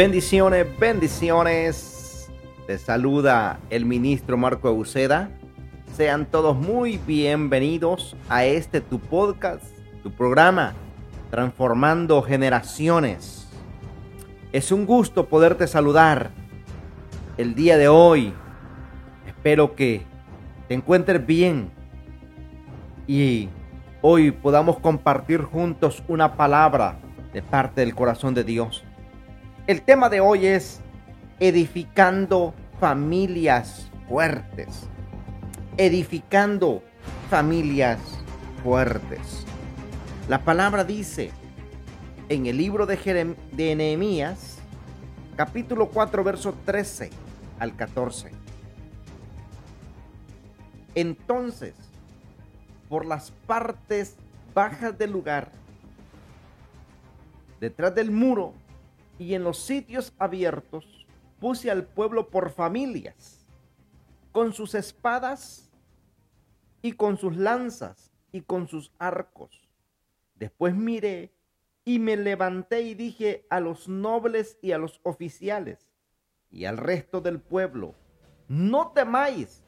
Bendiciones, bendiciones. Te saluda el ministro Marco Euseda. Sean todos muy bienvenidos a este tu podcast, tu programa, Transformando Generaciones. Es un gusto poderte saludar el día de hoy. Espero que te encuentres bien y hoy podamos compartir juntos una palabra de parte del corazón de Dios. El tema de hoy es edificando familias fuertes. Edificando familias fuertes. La palabra dice en el libro de, de Nehemías, capítulo 4, verso 13 al 14. Entonces, por las partes bajas del lugar, detrás del muro y en los sitios abiertos, puse al pueblo por familias, con sus espadas y con sus lanzas y con sus arcos. Después miré y me levanté y dije a los nobles y a los oficiales y al resto del pueblo, no temáis,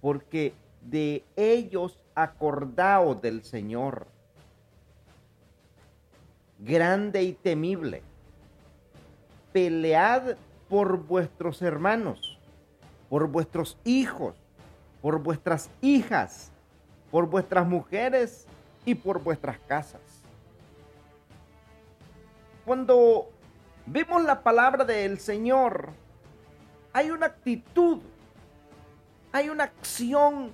porque de ellos acordaos del Señor, grande y temible. Pelead por vuestros hermanos, por vuestros hijos, por vuestras hijas, por vuestras mujeres y por vuestras casas. Cuando vemos la palabra del Señor, hay una actitud, hay una acción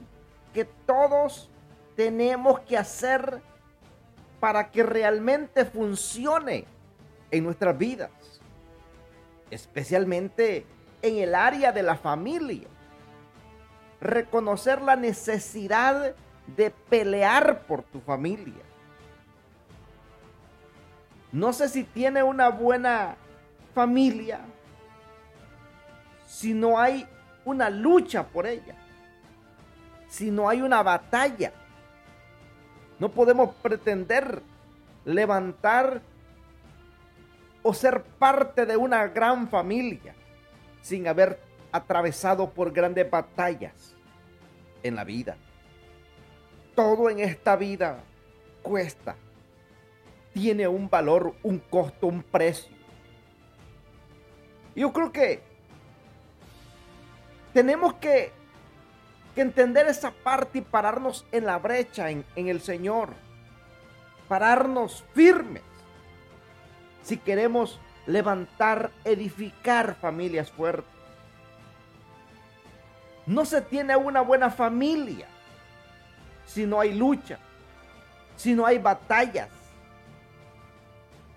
que todos tenemos que hacer para que realmente funcione en nuestras vidas, especialmente en el área de la familia. Reconocer la necesidad de pelear por tu familia no sé si tiene una buena familia si no hay una lucha por ella, si no hay una batalla. No podemos pretender levantar o ser parte de una gran familia sin haber atravesado por grandes batallas en la vida. Todo en esta vida cuesta tiene un valor, un costo, un precio. Yo creo que tenemos que, entender esa parte y pararnos en la brecha en, en el Señor. Pararnos firmes. Si queremos levantar, edificar familias fuertes. No se tiene una buena familia si no hay lucha, si no hay batallas,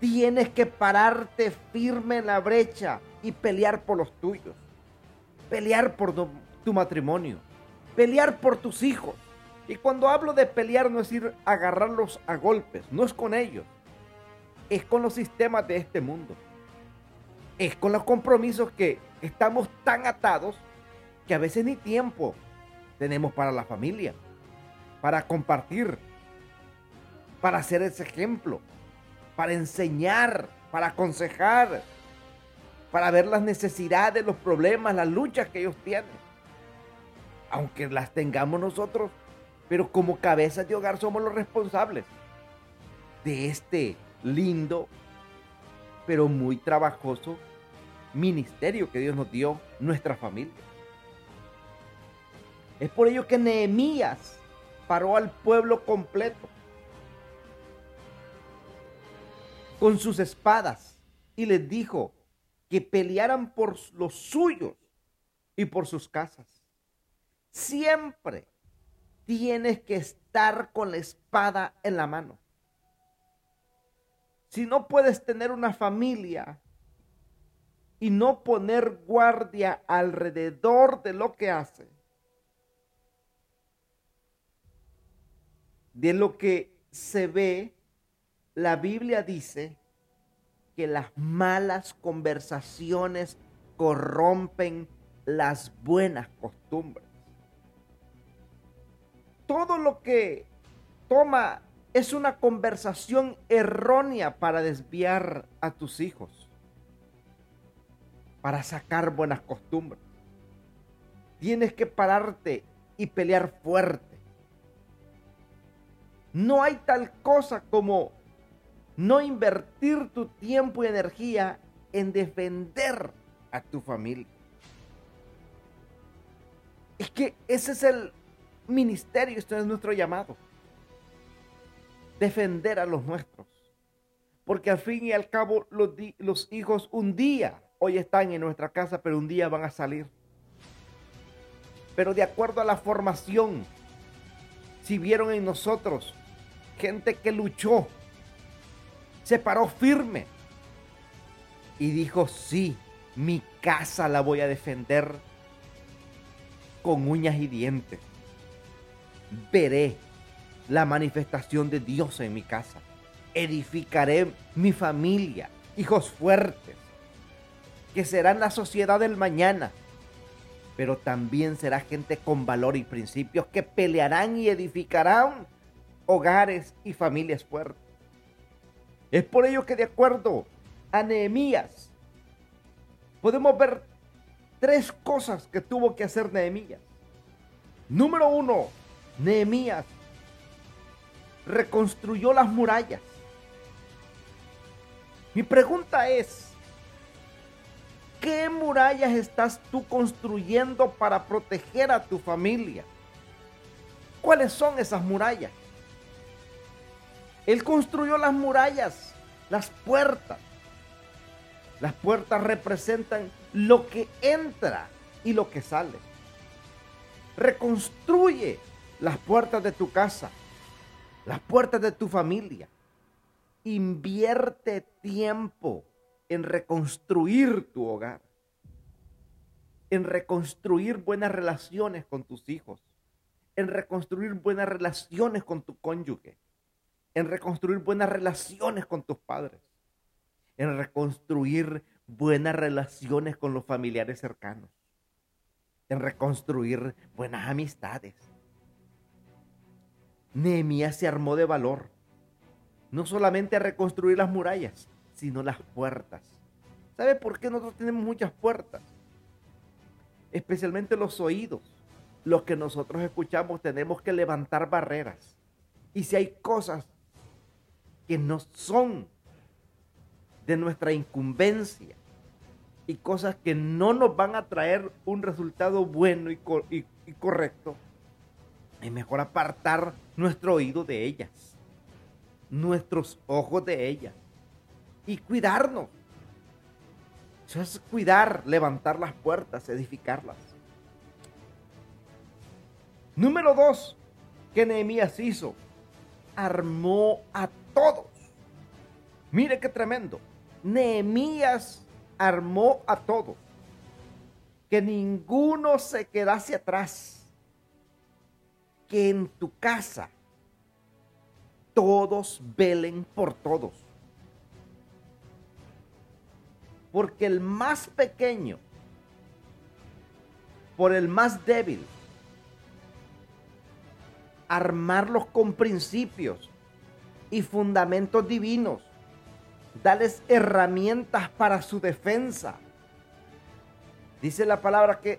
Tienes que pararte firme en la brecha y pelear por los tuyos. Pelear por tu, matrimonio. Pelear por tus hijos. Y cuando hablo de pelear no es ir a agarrarlos a golpes, no es con ellos. Es con los sistemas de este mundo. Es con los compromisos que estamos tan atados que a veces ni tiempo tenemos para la familia, para compartir, para hacer ese ejemplo para enseñar, para aconsejar, para ver las necesidades, los problemas, las luchas que ellos tienen. Aunque las tengamos nosotros, pero como cabezas de hogar somos los responsables de este lindo, pero muy trabajoso ministerio que Dios nos dio, nuestra familia. Es por ello que Nehemías paró al pueblo completo con sus espadas y les dijo que pelearan por los suyos y por sus casas. Siempre tienes que estar con la espada en la mano. Si no puedes tener una familia y no poner guardia alrededor de lo que hace, de lo que se ve la Biblia dice que las malas conversaciones corrompen las buenas costumbres. Todo lo que toma es una conversación errónea para desviar a tus hijos. para sacar buenas costumbres. Tienes que pararte y pelear fuerte. No hay tal cosa como no invertir tu tiempo y energía en defender a tu familia. Es que ese es el ministerio, esto es nuestro llamado. Defender a los nuestros. Porque al fin y al cabo los, hijos un día hoy están en nuestra casa, pero un día van a salir. Pero de acuerdo a la formación, si vieron en nosotros gente que luchó, se paró firme y dijo, sí, mi casa la voy a defender con uñas y dientes. Veré la manifestación de Dios en mi casa. Edificaré mi familia, hijos fuertes, que serán la sociedad del mañana, pero también será gente con valor y principios que pelearán y edificarán hogares y familias fuertes. Es por ello que de acuerdo a Nehemías, podemos ver tres cosas que tuvo que hacer Nehemías. Número uno, Nehemías reconstruyó las murallas. Mi pregunta es, ¿Qué murallas estás tú construyendo para proteger a tu familia? ¿Cuáles son esas murallas? Él construyó las murallas, las puertas. Las puertas representan lo que entra y lo que sale. Reconstruye las puertas de tu casa, las puertas de tu familia. Invierte tiempo en reconstruir tu hogar, en reconstruir buenas relaciones con tus hijos, en reconstruir buenas relaciones con tu cónyuge, en reconstruir buenas relaciones con tus padres, en reconstruir buenas relaciones con los familiares cercanos, en reconstruir buenas amistades. Nehemías se armó de valor, no solamente a reconstruir las murallas, sino las puertas. ¿Sabe por qué nosotros tenemos muchas puertas? Especialmente los oídos. Los que nosotros escuchamos tenemos que levantar barreras. Y si hay cosas que no son de nuestra incumbencia y cosas que no nos van a traer un resultado bueno y, y correcto, es mejor apartar nuestro oído de ellas, nuestros ojos de ellas y cuidarnos. Eso es cuidar, levantar las puertas, edificarlas. Número dos, que Nehemías hizo, armó a todos. Mire qué tremendo. Nehemías armó a todos. Que ninguno se quedase atrás. Que en tu casa todos velen por todos. Porque el más pequeño, por el más débil, armarlos con principios y fundamentos divinos, darles herramientas para su defensa. Dice la palabra que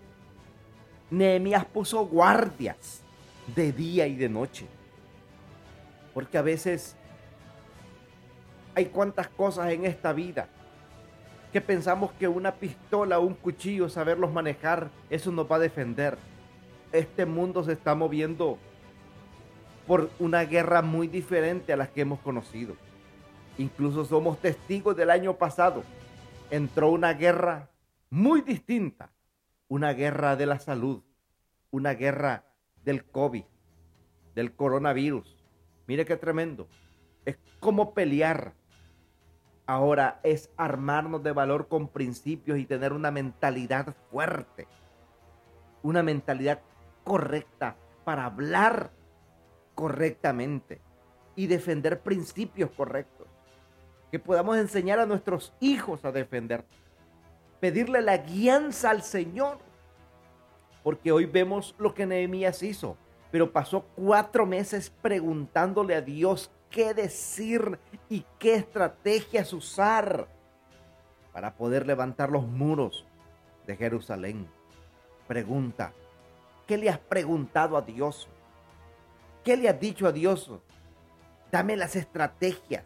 Nehemías puso guardias de día y de noche. Porque a veces hay cuantas cosas en esta vida que pensamos que una pistola un cuchillo, saberlos manejar, eso nos va a defender. Este mundo se está moviendo por una guerra muy diferente a las que hemos conocido. Incluso somos testigos del año pasado. Entró una guerra muy distinta, una guerra de la salud, una guerra del COVID, del coronavirus. Mire qué tremendo. Es como pelear Ahora es armarnos de valor con principios y tener una mentalidad fuerte, una mentalidad correcta para hablar correctamente y defender principios correctos. Que podamos enseñar a nuestros hijos a defender. Pedirle la guianza al Señor. Porque hoy vemos lo que Nehemías hizo. Pero pasó cuatro meses preguntándole a Dios qué decir y qué estrategias usar para poder levantar los muros de Jerusalén. Pregunta, ¿qué le has preguntado a Dios? ¿Qué le has dicho a Dios? Dame las estrategias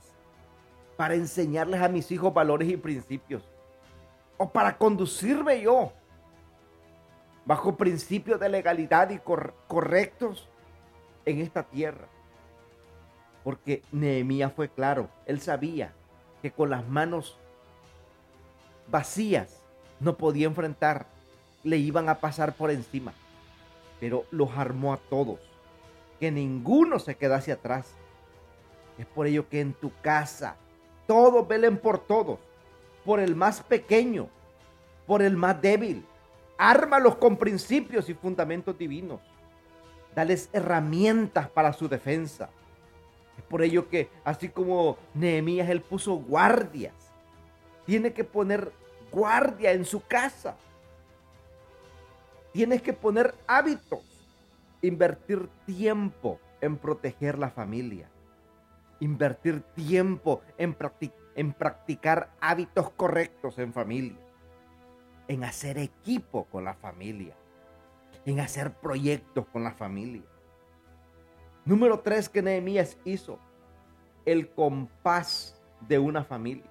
para enseñarles a mis hijos valores y principios. O para conducirme yo bajo principios de legalidad y correctos en esta tierra. Porque Nehemías fue claro, él sabía que con las manos vacías no podía enfrentar, le iban a pasar por encima, pero los armó a todos, que ninguno se quedase atrás. Es por ello que en tu casa todos velen por todos, por el más pequeño, por el más débil. Ármalos con principios y fundamentos divinos. Dales herramientas para su defensa. Es por ello que, así como Nehemías, él puso guardias. Tiene que poner guardia en su casa. Tienes que poner hábitos. Invertir tiempo en proteger la familia. Invertir tiempo en, en practicar hábitos correctos en familia. En hacer equipo con la familia. En hacer proyectos con la familia. Número tres que Nehemías hizo. El compás de una familia.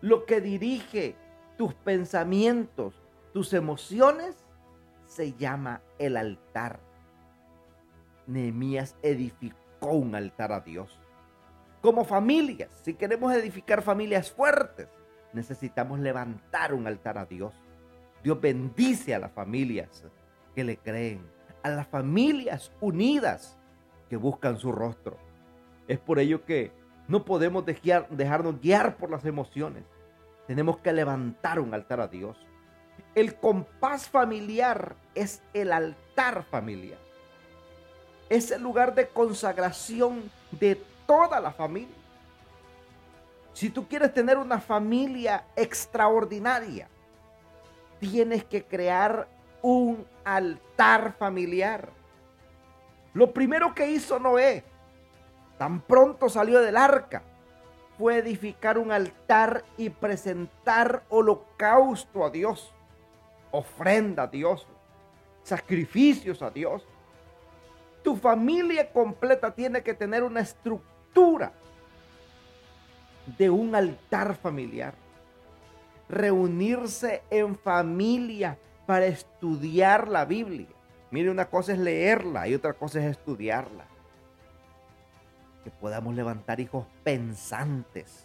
Lo que dirige tus pensamientos, tus emociones, se llama el altar. Nehemías edificó un altar a Dios. Como familias, si queremos edificar familias fuertes, necesitamos levantar un altar a Dios. Dios bendice a las familias que le creen, a las familias unidas que buscan su rostro. Es por ello que no podemos dejarnos guiar por las emociones. Tenemos que levantar un altar a Dios. El compás familiar es el altar familiar. Es el lugar de consagración de toda la familia. Si tú quieres tener una familia extraordinaria, tienes que crear un altar familiar. Lo primero que hizo Noé Tan pronto salió del arca, fue edificar un altar y presentar holocausto a Dios, ofrenda a Dios, sacrificios a Dios. Tu familia completa tiene que tener una estructura de un altar familiar. Reunirse en familia para estudiar la Biblia. Mire, una cosa es leerla y otra cosa es estudiarla que podamos levantar hijos pensantes.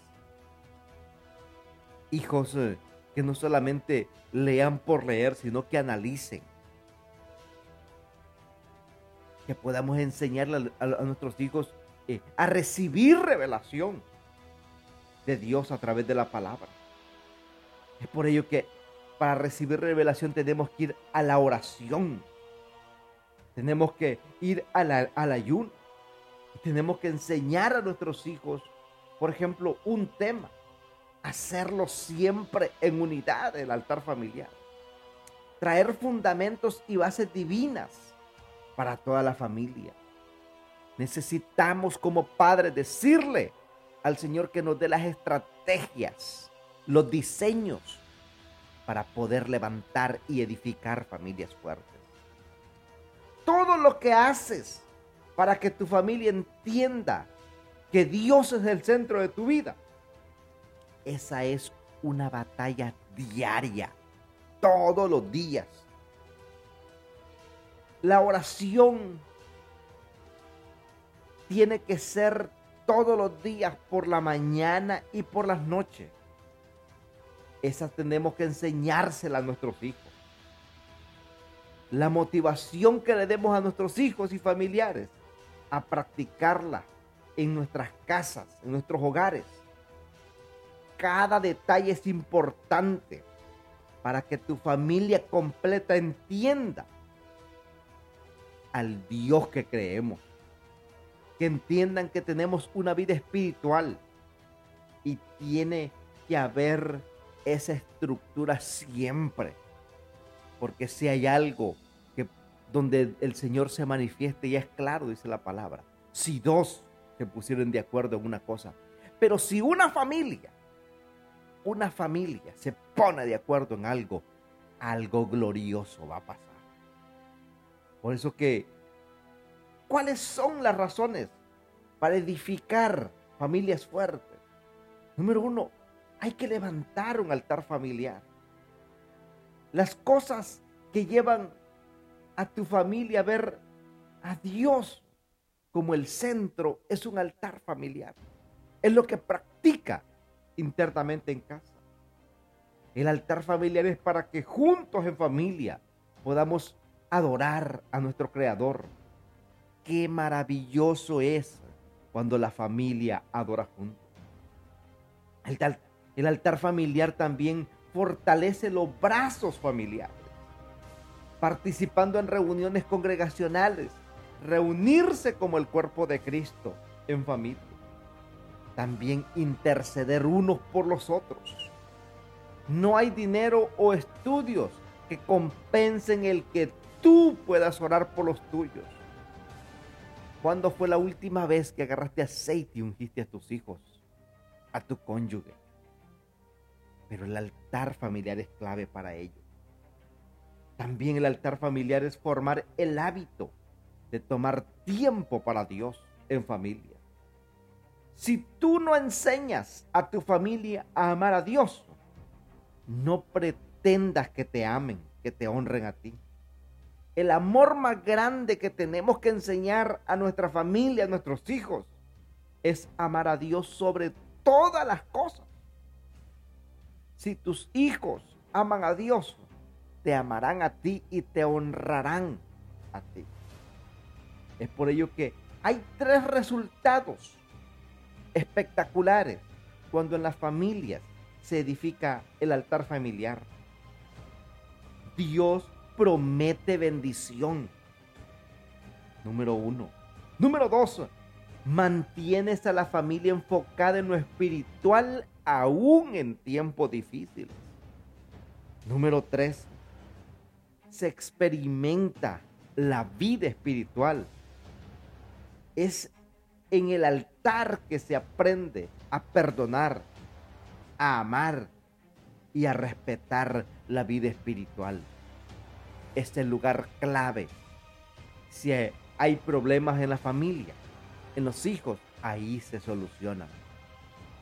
Hijos eh, que no solamente lean por leer, sino que analicen. Que podamos enseñarle a, nuestros hijos eh, a recibir revelación de Dios a través de la palabra. Es por ello que para recibir revelación tenemos que ir a la oración. Tenemos que ir al ayuno tenemos que enseñar a nuestros hijos, por ejemplo, un tema, hacerlo siempre en unidad, el altar familiar. Traer fundamentos y bases divinas para toda la familia. Necesitamos como padres decirle al Señor que nos dé las estrategias, los diseños para poder levantar y edificar familias fuertes. Todo lo que haces para que tu familia entienda que Dios es el centro de tu vida. Esa es una batalla diaria, todos los días. La oración tiene que ser todos los días, por la mañana y por las noches. Esa tenemos que enseñársela a nuestros hijos. La motivación que le demos a nuestros hijos y familiares a practicarla en nuestras casas, en nuestros hogares. Cada detalle es importante para que tu familia completa entienda al Dios que creemos. Que entiendan que tenemos una vida espiritual y tiene que haber esa estructura siempre. Porque si hay algo donde el Señor se manifieste y es claro, dice la palabra. Si dos se pusieron de acuerdo en una cosa. Pero si una familia una familia se pone de acuerdo en algo, algo glorioso va a pasar. Por eso que, ¿cuáles son las razones para edificar familias fuertes? Número uno, hay que levantar un altar familiar. Las cosas que llevan a tu familia a ver a Dios como el centro es un altar familiar. Es lo que practica internamente en casa. El altar familiar es para que juntos en familia podamos adorar a nuestro Creador. Qué maravilloso es cuando la familia adora juntos. El, altar familiar también fortalece los brazos familiares, participando en reuniones congregacionales, reunirse como el cuerpo de Cristo en familia. También interceder unos por los otros. No hay dinero o estudios que compensen el que tú puedas orar por los tuyos. ¿Cuándo fue la última vez que agarraste aceite y ungiste a tus hijos, a tu cónyuge? Pero el altar familiar es clave para ello. También el altar familiar es formar el hábito de tomar tiempo para Dios en familia. Si tú no enseñas a tu familia a amar a Dios, no pretendas que te amen, que te honren a ti. El amor más grande que tenemos que enseñar a nuestra familia, a nuestros hijos, es amar a Dios sobre todas las cosas. Si tus hijos aman a Dios, te amarán a ti y te honrarán a ti. Es por ello que hay tres resultados espectaculares cuando en las familias se edifica el altar familiar. Dios promete bendición. Número uno. Número dos, mantienes a la familia enfocada en lo espiritual aún en tiempos difíciles. Número tres, se experimenta la vida espiritual. Es en el altar que se aprende a perdonar, a amar y a respetar la vida espiritual. Es el lugar clave. Si hay problemas en la familia, en los hijos, ahí se solucionan.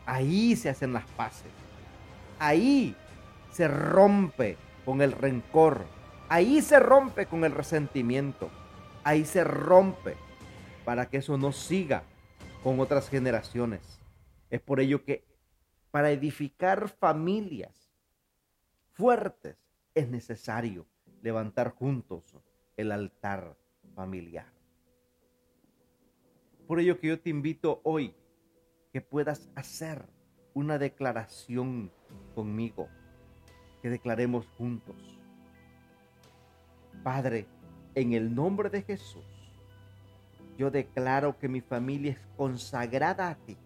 Ahí se hacen las paces. Ahí se rompe con el rencor. Ahí se rompe con el resentimiento. Ahí se rompe para que eso no siga con otras generaciones. Es por ello que para edificar familias fuertes es necesario levantar juntos el altar familiar. Por ello que yo te invito hoy que puedas hacer una declaración conmigo, que declaremos juntos. Padre, en el nombre de Jesús, yo declaro que mi familia es consagrada a ti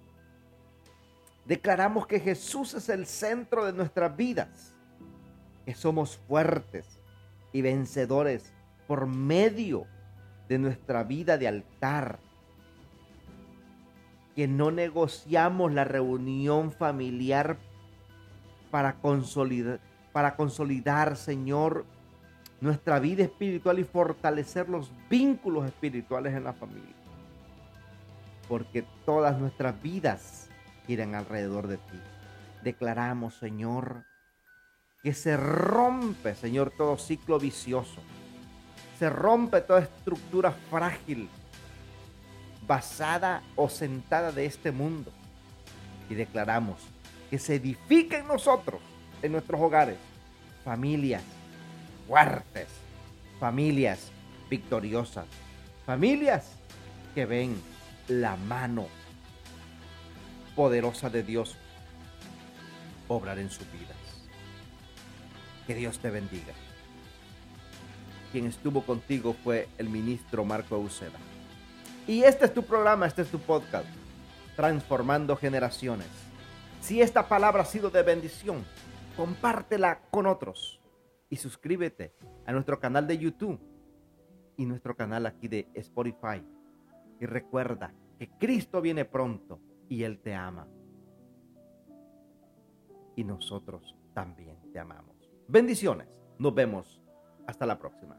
Declaramos que Jesús es el centro de nuestras vidas, que somos fuertes y vencedores por medio de nuestra vida de altar, que no negociamos la reunión familiar para consolidar, para consolidar, Señor, nuestra vida espiritual y fortalecer los vínculos espirituales en la familia. Porque todas nuestras vidas giran alrededor de ti. Declaramos, Señor, que se rompe, Señor, todo ciclo vicioso. Se rompe toda estructura frágil, basada o sentada de este mundo. Y declaramos que se edifica en nosotros, en nuestros hogares, familias fuertes, familias victoriosas, familias que ven la mano poderosa de Dios obrar en sus vidas. Que Dios te bendiga. Quien estuvo contigo fue el ministro Marco Uceda. Y este es tu programa, este es tu podcast, Transformando Generaciones. Si esta palabra ha sido de bendición, compártela con otros y suscríbete a nuestro canal de YouTube y nuestro canal aquí de Spotify. Y recuerda que Cristo viene pronto y Él te ama. y nosotros también te amamos. Bendiciones. Nos vemos. Hasta la próxima.